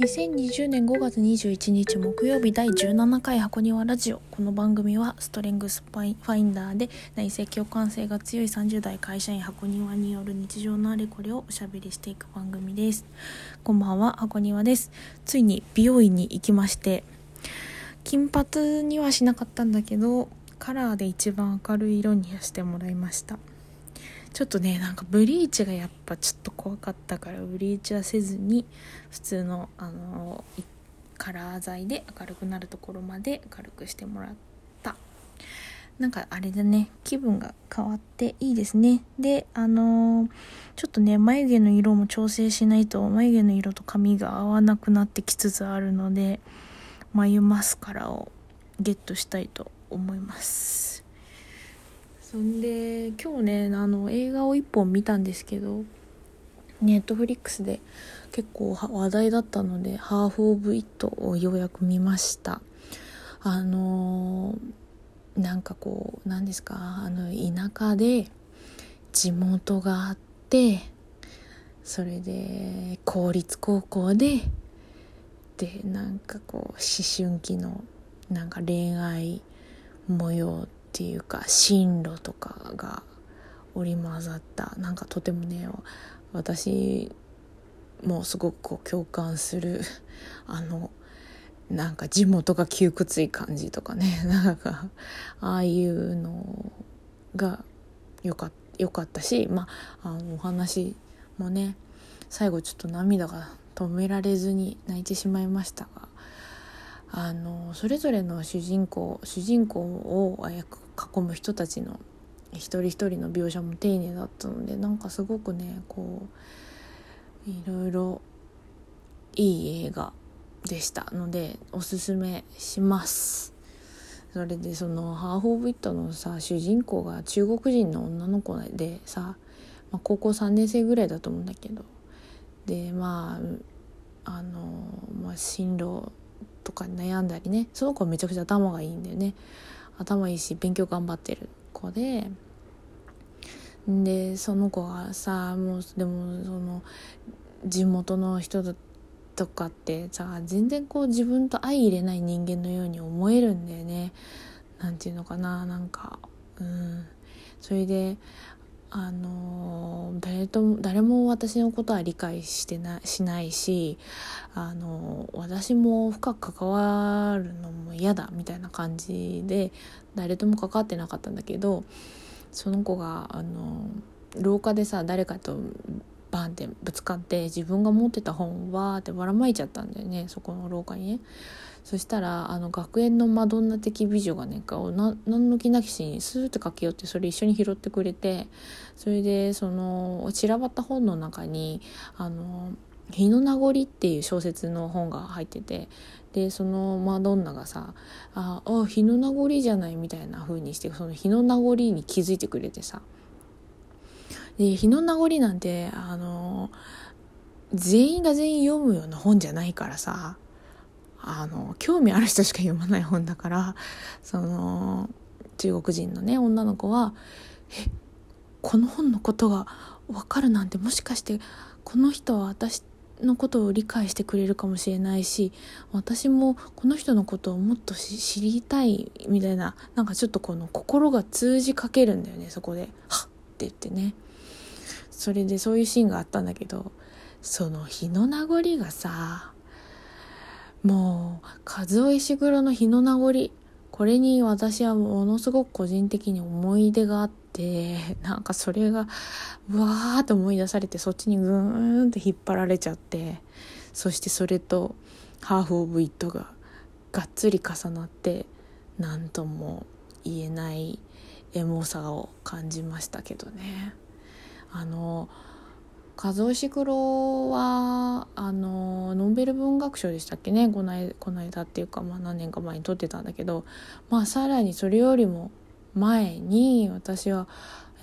2020年5月21日木曜日第17回箱庭ラジオ。この番組はストレングスファインダーで内政共感性が強い30代会社員箱庭による日常のあれこれをおしゃべりしていく番組です。こんばんは箱庭です。ついに美容院に行きまして金髪にはしなかったんだけどカラーで一番明るい色にしてもらいました。ちょっとねなんかブリーチがやっぱちょっと怖かったからブリーチはせずに普通のあのカラー剤で明るくなるところまで軽くしてもらった。なんかあれだね気分が変わっていいですね。であのー、ちょっとね眉毛の色も調整しないと眉毛の色と髪が合わなくなってきつつあるので眉マスカラをゲットしたいと思います。んで今日ねあの映画を1本見たんですけどネットフリックスで結構話題だったので「ハーフ・オブ・イット」をようやく見ました。あのー、なんかこう何ですかあの田舎で地元があってそれで公立高校ででなんかこう思春期のなんか恋愛模様っていうか進路とかが織り交ざったなんかとてもね私もすごくこう共感する あのなんか地元が窮屈い感じとかね なんかああいうのがよかよかったしまああのお話もね最後ちょっと涙が止められずに泣いてしまいましたがあのそれぞれの主人公主人公を囲む人たちの一人一人の描写も丁寧だったのでなんかすごくねこういろいろいい映画でしたのでおすすめします。それでその「ハーフ・オブ・イット」のさ主人公が中国人の女の子でさ、まあ、高校3年生ぐらいだと思うんだけど。でまああの、まあ、進路とかに悩んだりね。その子はめちゃくちゃ頭がいいんだよね。頭いいし勉強頑張ってる子で。でその子がさもうでもその地元の人とかってさ全然こう自分と相入れない人間のように思えるんだよね。何て言うのかななんかうん。それであの誰と誰も私のことは理解してなしないしあの私も深く関わるのも嫌だみたいな感じで誰とも関わってなかったんだけどその子があの廊下でさ誰かとバンってぶつかって自分が持ってた本わーってばらまいちゃったんだよねそこの廊下にね。そしたらあの学園のマドンナ的美女がね何の気なきしにスーッて駆け寄ってそれ一緒に拾ってくれてそれでその散らばった本の中にあの「日の名残」っていう小説の本が入っててでそのマドンナがさ「ああ日の名残じゃない」みたいな風にしてその日の名残に気づいてくれてさで日の名残なんてあの全員が全員読むような本じゃないからさあの興味ある人しか読まない本だからその中国人のね女の子は「えこの本のことが分かるなんてもしかしてこの人は私のことを理解してくれるかもしれないし私もこの人のことをもっと知りたいみたいななんかちょっとこの心が通じかけるんだよねそこで「はっ!」って言ってねそれでそういうシーンがあったんだけどその日の名残がさもう和尾石黒の日の名残これに私はものすごく個人的に思い出があってなんかそれがうわーって思い出されてそっちにグーンって引っ張られちゃってそしてそれと「ハーフ・オブ・イット」ががっつり重なって何とも言えないエモさを感じましたけどね。あの和尾石黒はあのノーベル文学賞でしたっけね？このこの間っていうか、まあ、何年か前に撮ってたんだけどまあさらにそれよりも前に私は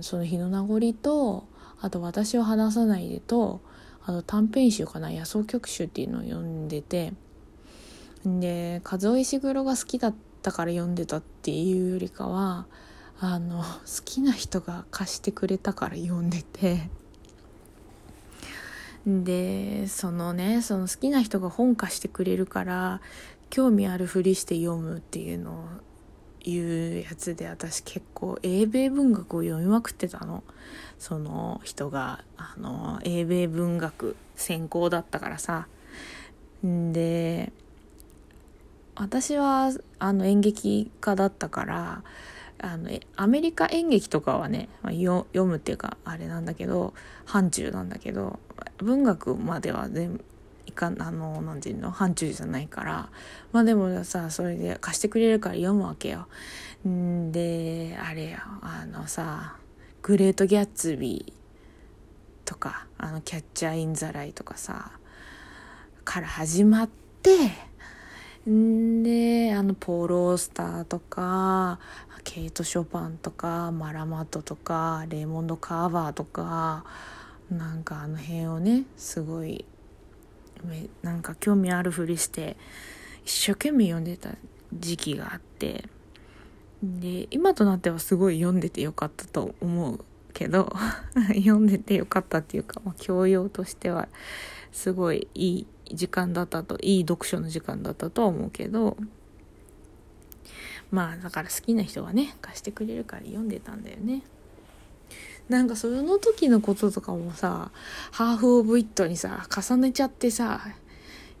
その日の名残とあと「私を話さないでと」あと短編集かな「野草曲集」っていうのを読んでてで和尾石黒が好きだったから読んでたっていうよりかはあの好きな人が貸してくれたから読んでて。でそのねその好きな人が本貸してくれるから興味あるふりして読むっていうのをいうやつで私結構英米文学を読みまくってたのその人があの英米文学専攻だったからさで私はあの演劇家だったからあのアメリカ演劇とかはね、まあ、読むっていうかあれなんだけど範疇なんだけど文学までは全いかあの何て言うの範疇じゃないからまあでもさそれで貸してくれるから読むわけよ。んであれよあのさ「グレート・ギャッツビー」とか「あのキャッチャー・イン・ザ・ライ」とかさから始まってであのポール・オースターとかケイト・ショパンとかマラマットとかレーモンド・カーバーとかなんかあの辺をねすごいなんか興味あるふりして一生懸命読んでた時期があってで今となってはすごい読んでてよかったと思うけど 読んでてよかったっていうか、教養としてはすごいいい時間だったといい読書の時間だったとは思うけどまあだから好きな人はね貸してくれるから読んでたんだよね。なんかその時のこととかもさハーフ・オブ・イットにさ重ねちゃってさ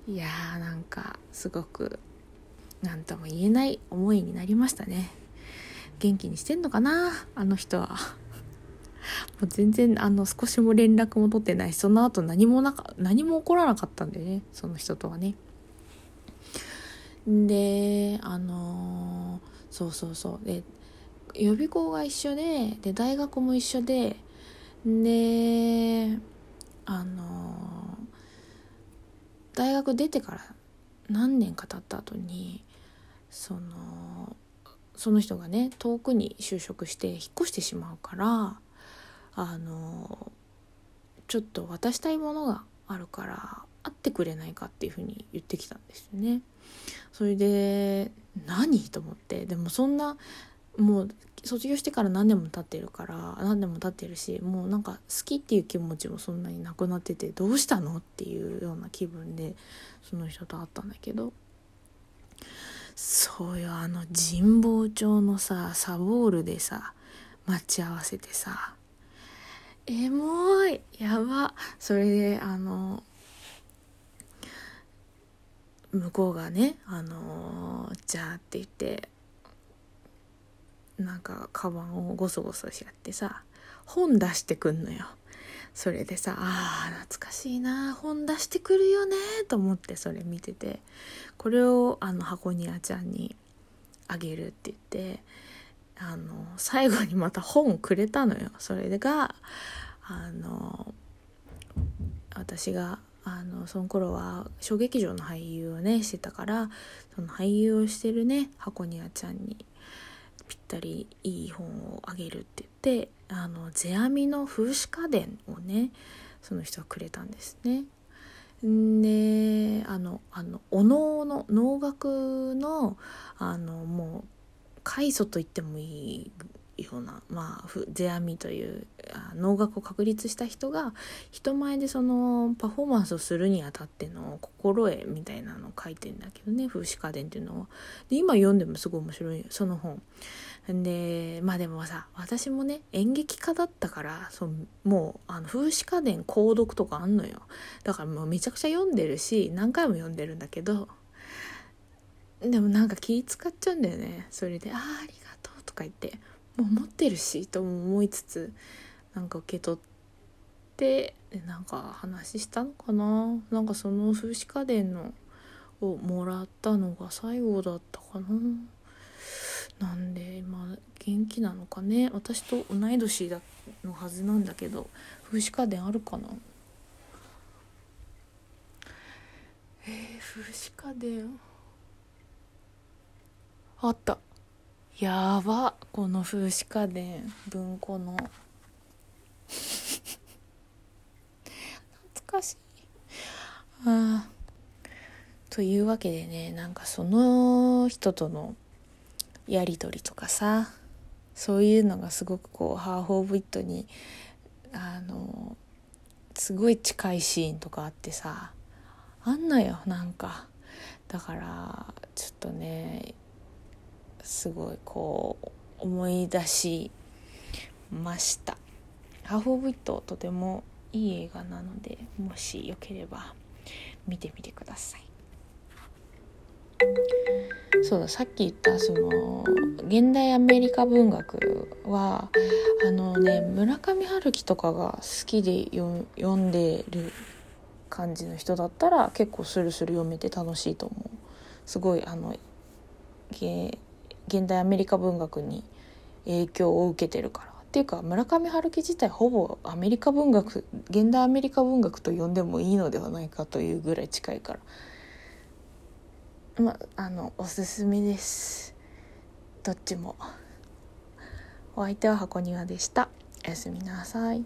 いやーなんかすごく何とも言えない思いになりましたね元気にしてんのかなあの人はもう全然あの少しも連絡も取ってないしその後何もなか何も起こらなかったんだよねその人とはね。であのー、そうそうそう。で予備校が一緒でで大学も一緒でであの大学出てから何年か経った後にそのその人がね遠くに就職して引っ越してしまうからあのちょっと渡したいものがあるから会ってくれないかっていうふうに言ってきたんですよね。それで何？と思って。でもそんなもう卒業してから何年も経ってるから何年も経ってるしもうなんか好きっていう気持ちもそんなになくなっててどうしたの？っていうような気分でその人と会ったんだけど。そうよ。あの神保町のさサボールでさ待ち合わせてさエモい。やば。それであの向こうがね「あのじゃあ」って言ってなんかカバンをゴソゴソしちゃってさ本出してくんのよ。それでさあー懐かしいな。本出してくるよねと思ってそれ見てて。これをあの箱庭ちゃんにあげるって言ってあの最後にまた本くれたのよそれがあの私があのその頃は小劇場の俳優をねしてたからその俳優をしてるね箱庭ちゃんにぴったりいい本をあげるって言ってあの世阿弥の風刺家電をねその人はくれたんですね。であのあのお能の能楽のあのもう開祖と言ってもいいような、まあ、世阿弥という能楽を確立した人が人前でそのパフォーマンスをするにあたっての心得みたいなのを書いてんだけどね風刺家電っていうのは。で今読んでもすごい面白いその本。でまあでもさ私もね演劇家だったからそもうあの風刺家電購読とかあんのよだからもうめちゃくちゃ読んでるし何回も読んでるんだけどでもなんか気使っちゃうんだよね。それで「あありがとう」とか言ってもう持ってるしと思いつつなんか受け取ってなんか話したのかな。なんかその風刺家電のをもらったのが最後だったかな。なんでまあ元気なのかね。私と同い年だのはずなんだけど風刺家電あるかな。えー、風刺家電？あった。やば。この風刺家電文庫の。懐かしい。あというわけでねなんかその人とのやり取りとかさそういうのがすごくこうハーフ・オブ・イットにあのすごい近いシーンとかあってさ。あんのよなんか。だからちょっとねすごいこう思い出しました。ハーフ・オブ・イットとてもいい映画なのでもしよければ見てみてください。そうださっき言ったその現代アメリカ文学はあのね村上春樹とかが好きで読んでる感じの人だったら結構スルスル読めて楽しいと思う。すごいあの現代アメリカ文学に影響を受けてるからっていうか村上春樹自体ほぼアメリカ文学現代アメリカ文学と呼んでもいいのではないかというぐらい近いから。まあのおすすめです。どっちも。お相手は箱庭でした。おやすみなさい。